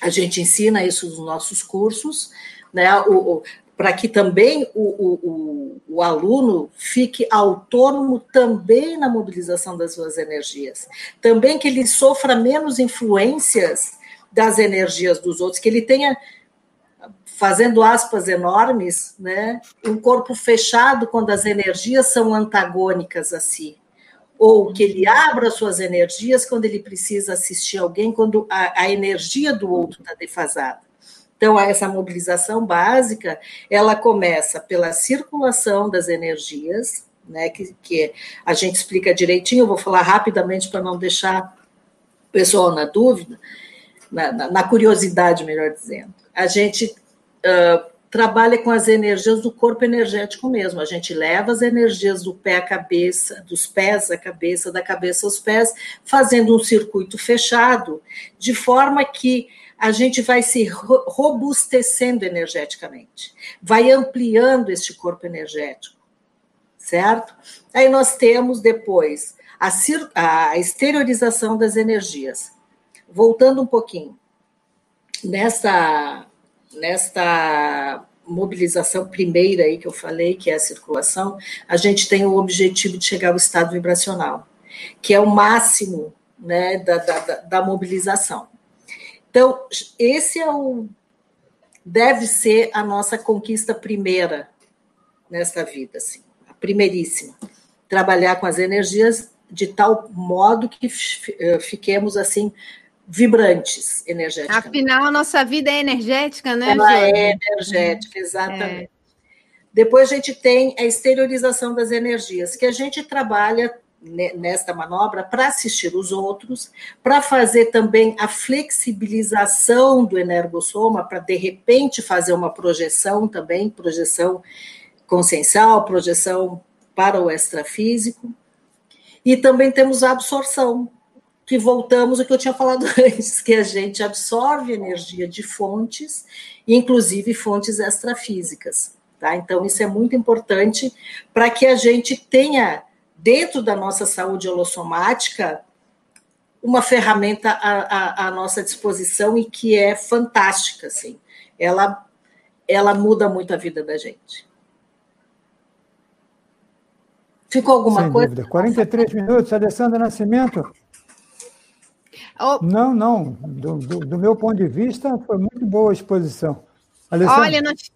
A gente ensina isso nos nossos cursos, né? O, o para que também o, o, o, aluno fique autônomo também na mobilização das suas energias. Também que ele sofra menos influências das energias dos outros, que ele tenha, fazendo aspas enormes, né, um corpo fechado quando as energias são antagônicas a si. Ou que ele abra suas energias quando ele precisa assistir alguém, quando a, a energia do outro está defasada. Então, essa mobilização básica, ela começa pela circulação das energias, né, que, que a gente explica direitinho, eu vou falar rapidamente para não deixar o pessoal na dúvida, na, na, na curiosidade, melhor dizendo. A gente uh, trabalha com as energias do corpo energético mesmo. A gente leva as energias do pé à cabeça, dos pés à cabeça, da cabeça aos pés, fazendo um circuito fechado, de forma que a gente vai se robustecendo energeticamente, vai ampliando este corpo energético, certo? Aí nós temos depois a, a exteriorização das energias. Voltando um pouquinho, nesta, nesta mobilização primeira aí que eu falei, que é a circulação, a gente tem o objetivo de chegar ao estado vibracional, que é o máximo né, da, da, da mobilização. Então, esse é o deve ser a nossa conquista primeira nesta vida, assim, a primeiríssima. Trabalhar com as energias de tal modo que eh, fiquemos assim vibrantes energéticamente. Afinal, a nossa vida é energética, né? Ela é energética, exatamente. É. Depois a gente tem a exteriorização das energias, que a gente trabalha nesta manobra para assistir os outros, para fazer também a flexibilização do energossoma, para de repente fazer uma projeção também, projeção consciencial, projeção para o extrafísico. E também temos a absorção, que voltamos ao que eu tinha falado antes, que a gente absorve energia de fontes, inclusive fontes extrafísicas. Tá? Então, isso é muito importante para que a gente tenha dentro da nossa saúde holossomática, uma ferramenta à, à, à, nossa disposição e que é fantástica, assim. Ela, ela muda muito a vida da gente. Ficou alguma Sem coisa? Dúvida. 43 minutos, Alessandra Nascimento. Oh. Não, não. Do, do, do, meu ponto de vista, foi muito boa a exposição. Alessandra. Olha, nós,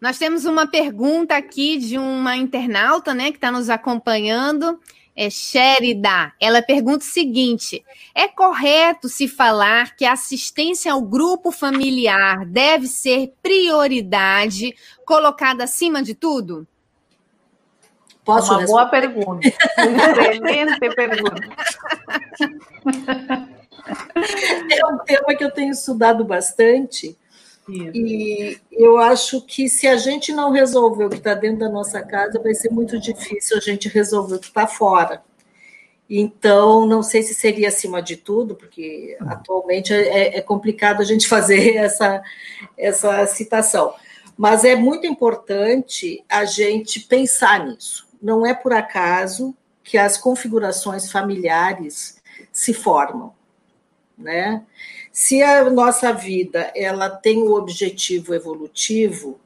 nós temos uma pergunta aqui de uma internauta, né, que está nos acompanhando, é Sherida. Ela pergunta o seguinte: é correto se falar que a assistência ao grupo familiar deve ser prioridade, colocada acima de tudo? Posso uma boa pergunta. Excelente pergunta. É um tema que eu tenho estudado bastante e eu acho que se a gente não resolver o que está dentro da nossa casa, vai ser muito difícil a gente resolver o que está fora. Então, não sei se seria acima de tudo, porque atualmente é, é complicado a gente fazer essa, essa citação. Mas é muito importante a gente pensar nisso. Não é por acaso que as configurações familiares se formam, né? Se a nossa vida ela tem o um objetivo evolutivo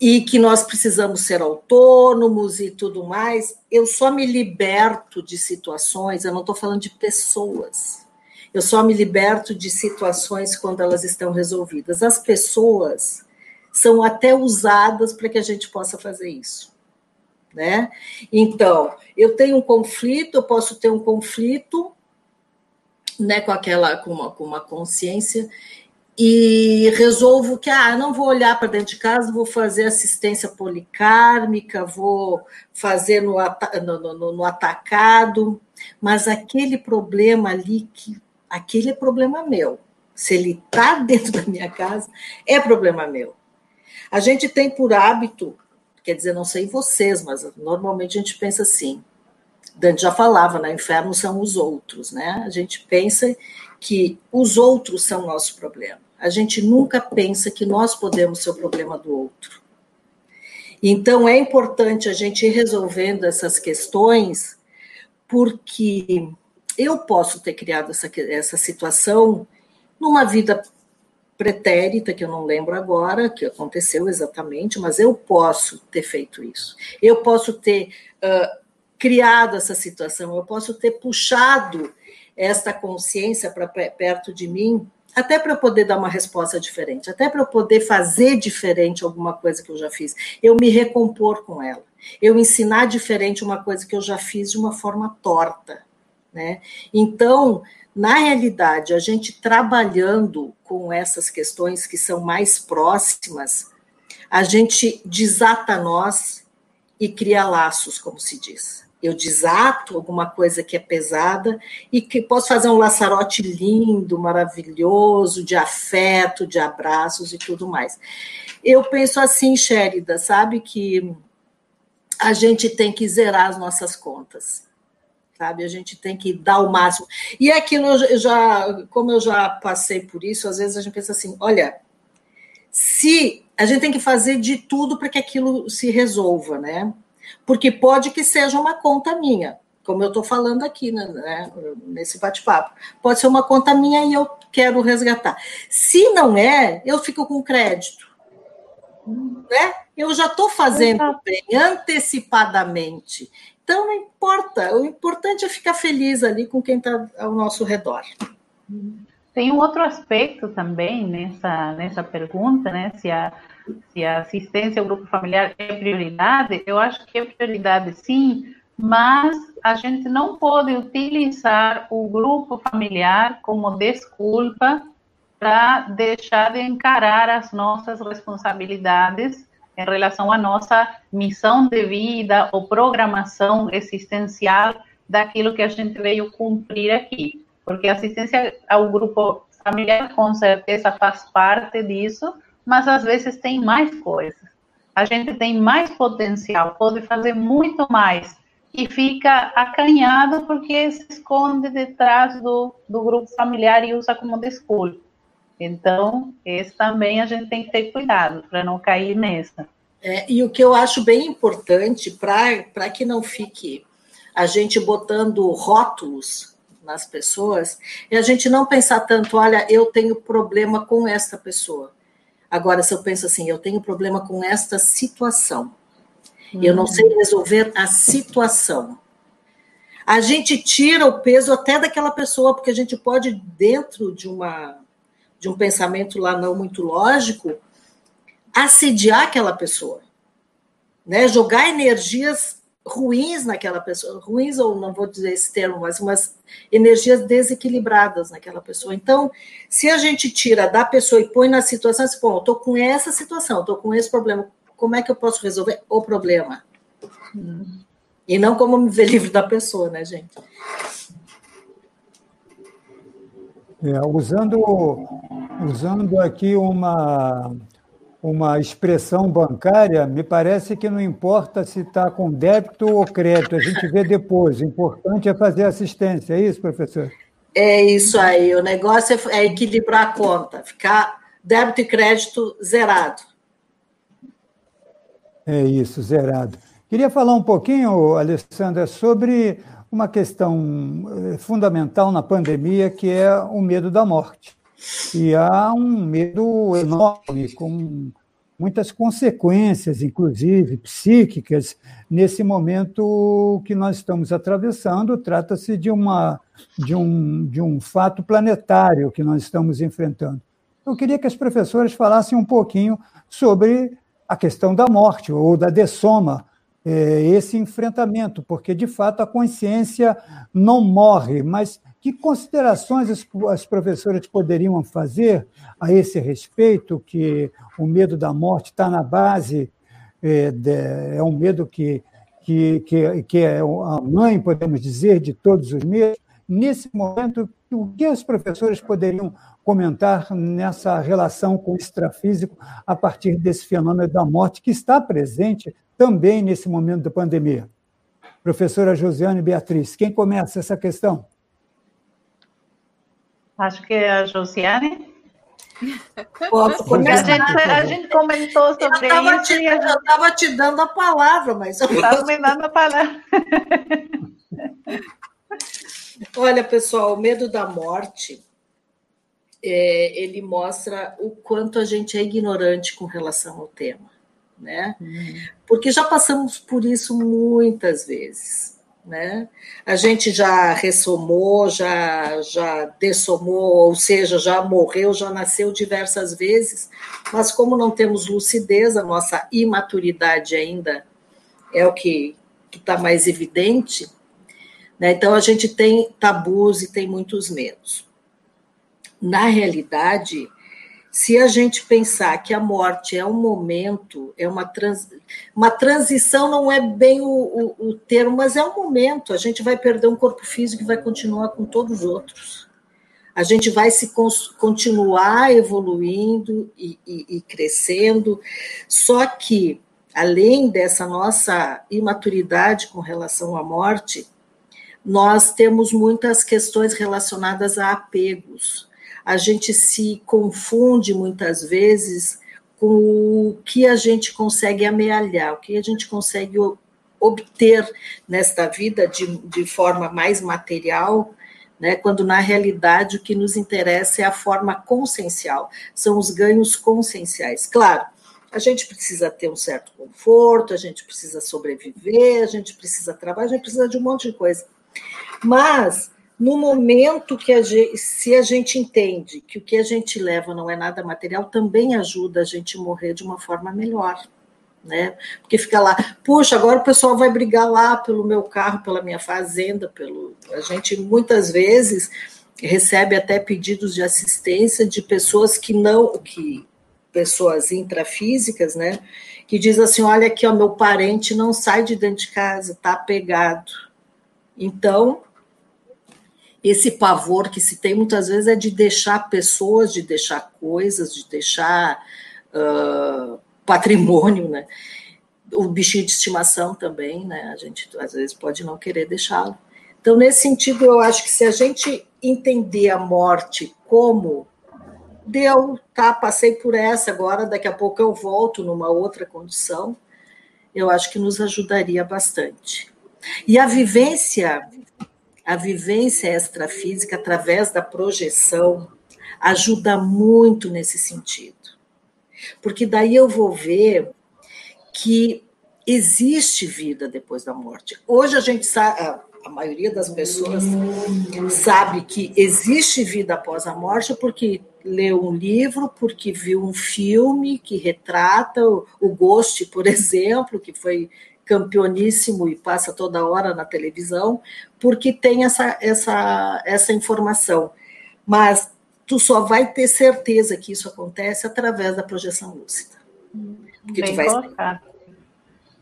e que nós precisamos ser autônomos e tudo mais, eu só me liberto de situações, eu não estou falando de pessoas. Eu só me liberto de situações quando elas estão resolvidas. As pessoas são até usadas para que a gente possa fazer isso. Né? Então, eu tenho um conflito, eu posso ter um conflito né, com aquela com uma, com uma consciência e resolvo que ah, não vou olhar para dentro de casa, vou fazer assistência policármica, vou fazer no, no, no, no atacado, mas aquele problema ali, que aquele é problema meu. Se ele está dentro da minha casa, é problema meu. A gente tem por hábito, quer dizer, não sei vocês, mas normalmente a gente pensa assim. Dante já falava, né? Inferno são os outros, né? A gente pensa que os outros são nosso problema a gente nunca pensa que nós podemos ser o problema do outro. Então, é importante a gente ir resolvendo essas questões, porque eu posso ter criado essa, essa situação numa vida pretérita, que eu não lembro agora, que aconteceu exatamente, mas eu posso ter feito isso. Eu posso ter uh, criado essa situação, eu posso ter puxado esta consciência para perto de mim até para poder dar uma resposta diferente, até para eu poder fazer diferente alguma coisa que eu já fiz, eu me recompor com ela, eu ensinar diferente uma coisa que eu já fiz de uma forma torta, né? Então, na realidade, a gente trabalhando com essas questões que são mais próximas, a gente desata nós e cria laços, como se diz eu desato alguma coisa que é pesada e que posso fazer um laçarote lindo, maravilhoso, de afeto, de abraços e tudo mais. Eu penso assim, Sherida, sabe que a gente tem que zerar as nossas contas. Sabe, a gente tem que dar o máximo. E é aquilo, eu já, como eu já passei por isso, às vezes a gente pensa assim: olha, se a gente tem que fazer de tudo para que aquilo se resolva, né? Porque pode que seja uma conta minha, como eu estou falando aqui né, né, nesse bate-papo. Pode ser uma conta minha e eu quero resgatar. Se não é, eu fico com crédito. Né? Eu já estou fazendo bem antecipadamente. Então não importa, o importante é ficar feliz ali com quem está ao nosso redor. Tem um outro aspecto também nessa, nessa pergunta, né? Se a, se a assistência ao grupo familiar é prioridade, eu acho que é prioridade sim, mas a gente não pode utilizar o grupo familiar como desculpa para deixar de encarar as nossas responsabilidades em relação à nossa missão de vida ou programação existencial daquilo que a gente veio cumprir aqui. Porque assistência ao grupo familiar, com certeza, faz parte disso, mas às vezes tem mais coisas. A gente tem mais potencial, pode fazer muito mais e fica acanhado porque se esconde detrás do, do grupo familiar e usa como desculpa. Então, esse também a gente tem que ter cuidado para não cair nessa. É, e o que eu acho bem importante para que não fique a gente botando rótulos nas pessoas é a gente não pensar tanto, olha, eu tenho problema com esta pessoa. Agora, se eu penso assim, eu tenho problema com esta situação, eu não sei resolver a situação. A gente tira o peso até daquela pessoa, porque a gente pode, dentro de uma de um pensamento lá não muito lógico, assediar aquela pessoa, né? Jogar energias ruins naquela pessoa, ruins ou não vou dizer esse termo, mas umas energias desequilibradas naquela pessoa. Então, se a gente tira da pessoa e põe na situação, assim, bom, estou com essa situação, estou com esse problema, como é que eu posso resolver o problema? Hum. E não como me ver livre da pessoa, né, gente? É, usando, usando aqui uma uma expressão bancária, me parece que não importa se está com débito ou crédito, a gente vê depois. O importante é fazer assistência, é isso, professor? É isso aí, o negócio é, é equilibrar a conta, ficar débito e crédito zerado. É isso, zerado. Queria falar um pouquinho, Alessandra, sobre uma questão eh, fundamental na pandemia, que é o medo da morte. E há um medo enorme, com muitas consequências, inclusive psíquicas, nesse momento que nós estamos atravessando. Trata-se de, uma, de, um, de um fato planetário que nós estamos enfrentando. Eu queria que as professoras falassem um pouquinho sobre a questão da morte ou da dessoma, é, esse enfrentamento, porque de fato a consciência não morre, mas Que considerações as, as professoras poderiam fazer a esse respeito, que o medo da morte está na base, é, de, é um medo que, que, que, que é a mãe, podemos dizer, de todos os medos. Nesse momento, o que as professoras poderiam comentar nessa relação com o extrafísico a partir desse fenômeno da morte que está presente também nesse momento da pandemia? Professora Josiane Beatriz, quem começa essa questão? Acho que é a Josiane. a, gente, a gente comentou sobre eu isso. Te, eu estava te dando a palavra, mas. Estava me dando a palavra. Olha, pessoal, o medo da morte é, ele mostra o quanto a gente é ignorante com relação ao tema, né? Uhum. Porque já passamos por isso muitas vezes, né? A gente já ressomou, já já dessomou, ou seja, já morreu, já nasceu diversas vezes, mas como não temos lucidez, a nossa imaturidade ainda é o que está mais evidente, né? Então a gente tem tabus e tem muitos medos. Na realidade, se a gente pensar que a morte é um momento, é uma, trans, uma transição, não é bem o, o, o, termo, mas é um momento. A gente vai perder um corpo físico e vai continuar com todos os outros. A gente vai se continuar evoluindo e, e, e crescendo, só que, além dessa nossa imaturidade com relação à morte, nós temos muitas questões relacionadas a apegos. A gente se confunde muitas vezes com o que a gente consegue amealhar, o que a gente consegue obter nesta vida de, de forma mais material, né, quando na realidade o que nos interessa é a forma consciencial, são os ganhos conscienciais. Claro, a gente precisa ter um certo conforto, a gente precisa sobreviver, a gente precisa trabalhar, a gente precisa de um monte de coisa. Mas no momento que a gente, se a gente entende que o que a gente leva não é nada material, também ajuda a gente morrer de uma forma melhor. Né? Porque fica lá, puxa, agora o pessoal vai brigar lá pelo meu carro, pela minha fazenda, pelo. A gente muitas vezes recebe até pedidos de assistência de pessoas que não, que pessoas intrafísicas, né? Que diz assim: olha aqui, ó, meu parente não sai de dentro de casa, tá apegado. Então, esse pavor que se tem muitas vezes é de deixar pessoas, de deixar coisas, de deixar uh, patrimônio, né? O bichinho de estimação também, né? A gente às vezes pode não querer deixá-lo. Então, nesse sentido, eu acho que se a gente entender a morte como deu, tá, passei por essa, agora daqui a pouco eu volto numa outra condição, eu acho que nos ajudaria bastante. E a vivência a vivência extrafísica através da projeção ajuda muito nesse sentido. Porque daí eu vou ver que existe vida depois da morte. Hoje a gente sabe, a maioria das pessoas sabe que existe vida após a morte porque leu um livro, porque viu um filme que retrata o, o Ghost, por exemplo, que foi campeoníssimo e passa toda hora na televisão, porque tem essa, essa, essa informação. Mas tu só vai ter certeza que isso acontece através da projeção lúcida. Porque Bem vai... colocado.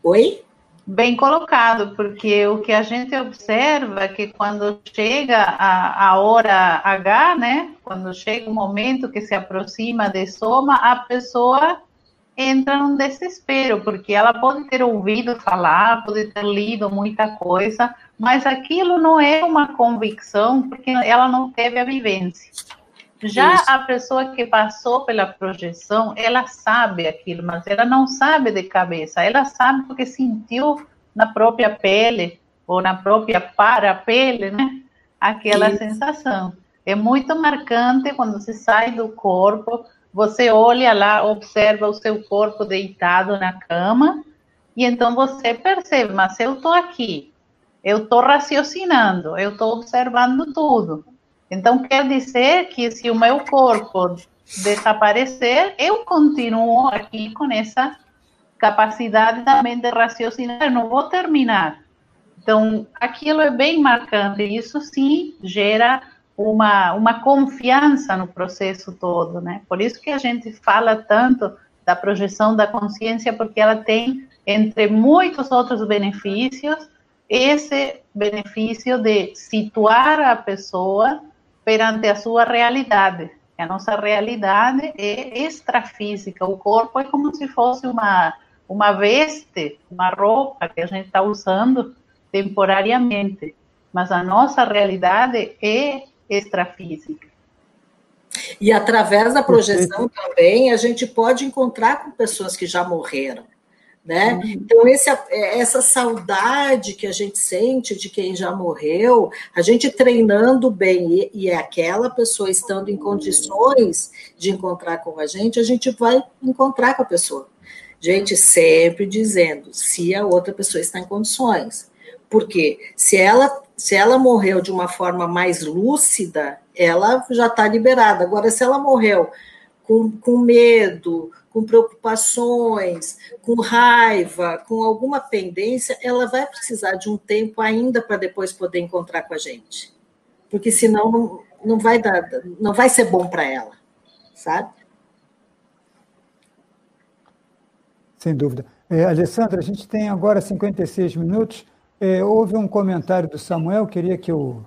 Oi? Bem colocado, porque o que a gente observa é que quando chega a, a hora H, né, quando chega o momento que se aproxima de soma, a pessoa entra num desespero, porque ela pode ter ouvido falar, pode ter lido muita coisa, mas aquilo não é uma convicção, porque ela não teve a vivência. Já Isso. a pessoa que passou pela projeção, ela sabe aquilo, mas ela não sabe de cabeça, ela sabe porque sentiu na própria pele, ou na própria para-pele, né? Aquela Isso. sensação. É muito marcante quando se sai do corpo, você olha lá, observa o seu corpo deitado na cama, e então você percebe, mas eu estou aqui, eu estou raciocinando, eu estou observando tudo. Então quer dizer que se o meu corpo desaparecer, eu continuo aqui com essa capacidade também de raciocinar, não vou terminar. Então, aquilo é bem marcante, isso sim gera uma, uma confiança no processo todo, né? Por isso que a gente fala tanto da projeção da consciência, porque ela tem, entre muitos outros benefícios, esse benefício de situar a pessoa perante a sua realidade. A nossa realidade é extrafísica, o corpo é como se fosse uma, uma veste, uma roupa que a gente está usando temporariamente, mas a nossa realidade é extrafísica. E através da projeção também, a gente pode encontrar com pessoas que já morreram. Né? Uhum. Então, esse, é, essa saudade que a gente sente de quem já morreu, a gente treinando bem, e, e é aquela pessoa estando em condições de encontrar com a gente, a gente vai encontrar com a pessoa. Gente, sempre dizendo, se a outra pessoa está em condições. Porque se ela, se ela morreu de uma forma mais lúcida, ela já está liberada. Agora, se ela morreu com, com medo, com preocupações, com raiva, com alguma pendência, ela vai precisar de um tempo ainda para depois poder encontrar com a gente. Porque senão não, não vai dar, não vai ser bom para ela, sabe? Sem dúvida. É, Alessandra, a gente tem agora 56 minutos. É, houve um comentário do Samuel, queria que o,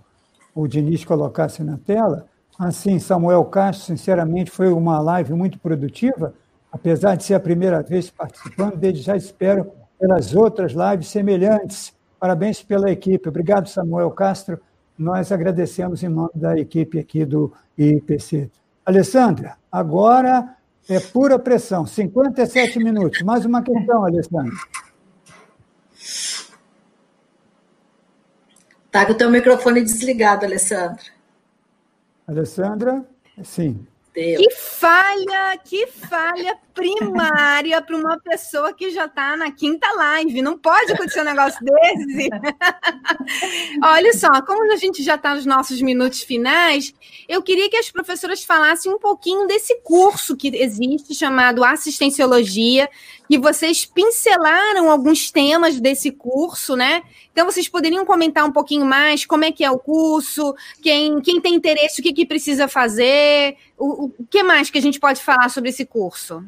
o Diniz colocasse na tela. Assim, Samuel Castro, sinceramente, foi uma live muito produtiva, apesar de ser a primeira vez participando, desde já espero pelas outras lives semelhantes. Parabéns pela equipe. Obrigado, Samuel Castro. Nós agradecemos em nome da equipe aqui do IPC. Alessandra, agora é pura pressão, 57 minutos. Mais uma questão, Alessandra. Está com o teu microfone desligado, Alessandra. Alessandra, sim. Que falha, que falha primária para uma pessoa que já está na quinta live. Não pode acontecer um negócio desse. Olha só, como a gente já está nos nossos minutos finais, eu queria que as professoras falassem um pouquinho desse curso que existe chamado Assistenciologia, que vocês pincelaram alguns temas desse curso, né? Então, vocês poderiam comentar um pouquinho mais como é que é o curso, quem, quem tem interesse, o que, que precisa fazer, o, o que mais que a gente pode falar sobre esse curso?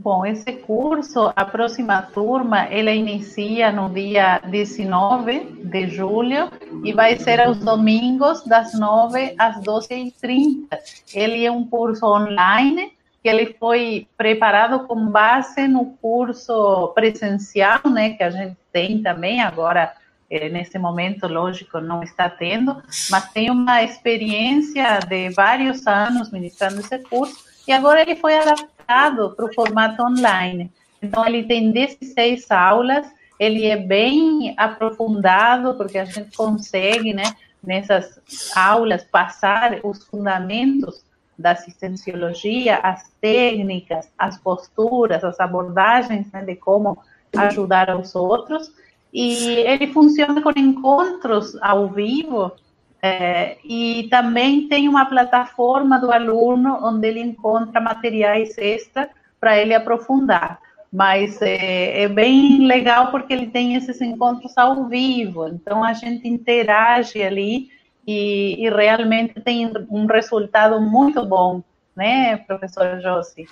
Bom, esse curso, a próxima turma, ele inicia no dia 19 de julho e vai ser aos domingos, das 9 às 12h30. Ele é um curso online que ele foi preparado com base no curso presencial, né, que a gente tem também agora, eh, nesse momento, lógico, não está tendo, mas tem uma experiência de vários anos ministrando esse curso, e agora ele foi adaptado para o formato online. Então, ele tem 16 aulas, ele é bem aprofundado, porque a gente consegue, né, nessas aulas, passar os fundamentos da assistenciologia, as técnicas, as posturas, as abordagens né, de como ajudar aos outros. E ele funciona com encontros ao vivo é, e também tem uma plataforma do aluno onde ele encontra materiais extra para ele aprofundar. Mas é, é, bem legal porque ele tem esses encontros ao vivo, então a gente interage ali e, e realmente tem um resultado muito bom, né, professora Josi?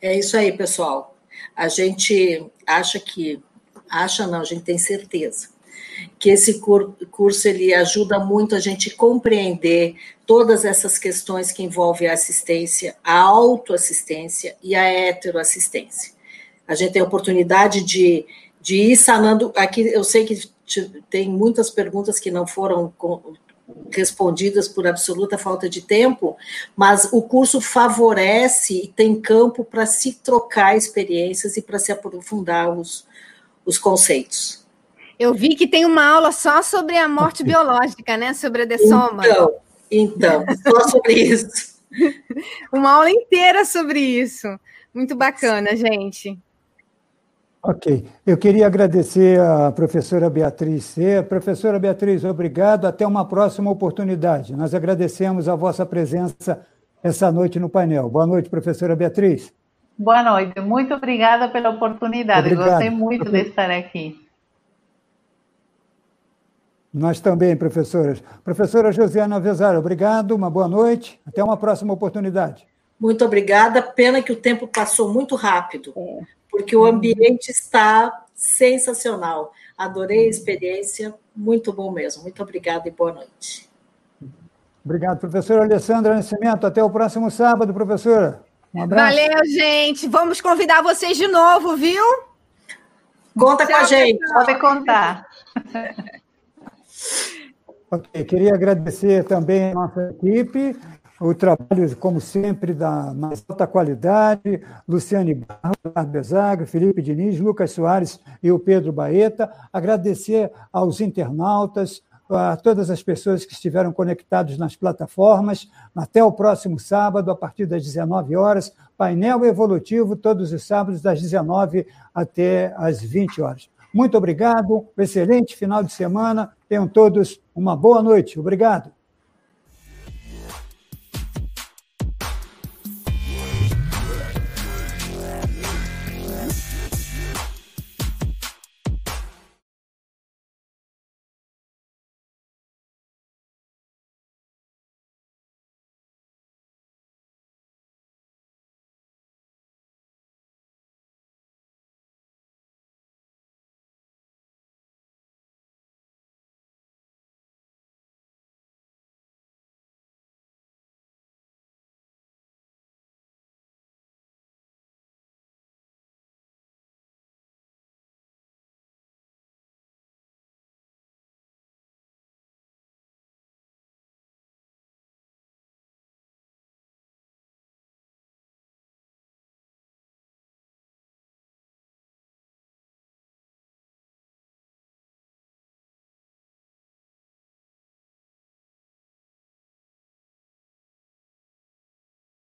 É isso aí, pessoal. A gente acha que, acha não, a gente tem certeza que esse curso ele ajuda muito a gente compreender todas essas questões que envolvem a assistência, a autoassistência e a heteroassistência. A gente tem a oportunidade de, de ir sanando. Aqui eu sei que tem muitas perguntas que não foram respondidas por absoluta falta de tempo, mas o curso favorece e tem campo para se trocar experiências e para se aprofundar os, os conceitos. Eu vi que tem uma aula só sobre a morte biológica, né? Sobre a dessoma. Então, então só sobre isso. uma aula inteira sobre isso. Muito bacana, gente. Ok. Eu queria agradecer à professora Beatriz C. Professora Beatriz, obrigado. Até uma próxima oportunidade. Nós agradecemos a vossa presença essa noite no painel. Boa noite, professora Beatriz. Boa noite. Muito obrigada pela oportunidade. Obrigado. Gostei muito de estar aqui. Nós também, professoras. Professora Josiana Vesara, obrigado, uma boa noite. Até uma próxima oportunidade. Muito obrigada. Pena que o tempo passou muito rápido, é. porque o ambiente está sensacional. Adorei a experiência, muito bom mesmo. Muito obrigada e boa noite. Obrigado, professora Alessandra Nascimento. Até o próximo sábado, professora. Um abraço. Valeu, gente. Vamos convidar vocês de novo, viu? Conta Tchau, com a gente. Pode contar. ok, queria agradecer também a nossa equipe, o trabalho, como sempre, da mais alta qualidade, Luciane Barros, Bezagro, Felipe Diniz, Lucas Soares e o Pedro Baeta. Agradecer aos internautas, a todas as pessoas que estiveram conectados nas plataformas. Até o próximo sábado, a partir das 19 horas, painel evolutivo, todos os sábados, das 19 até as 20 horas. Muito obrigado, excelente final de semana. Tenham todos uma boa noite. Obrigado.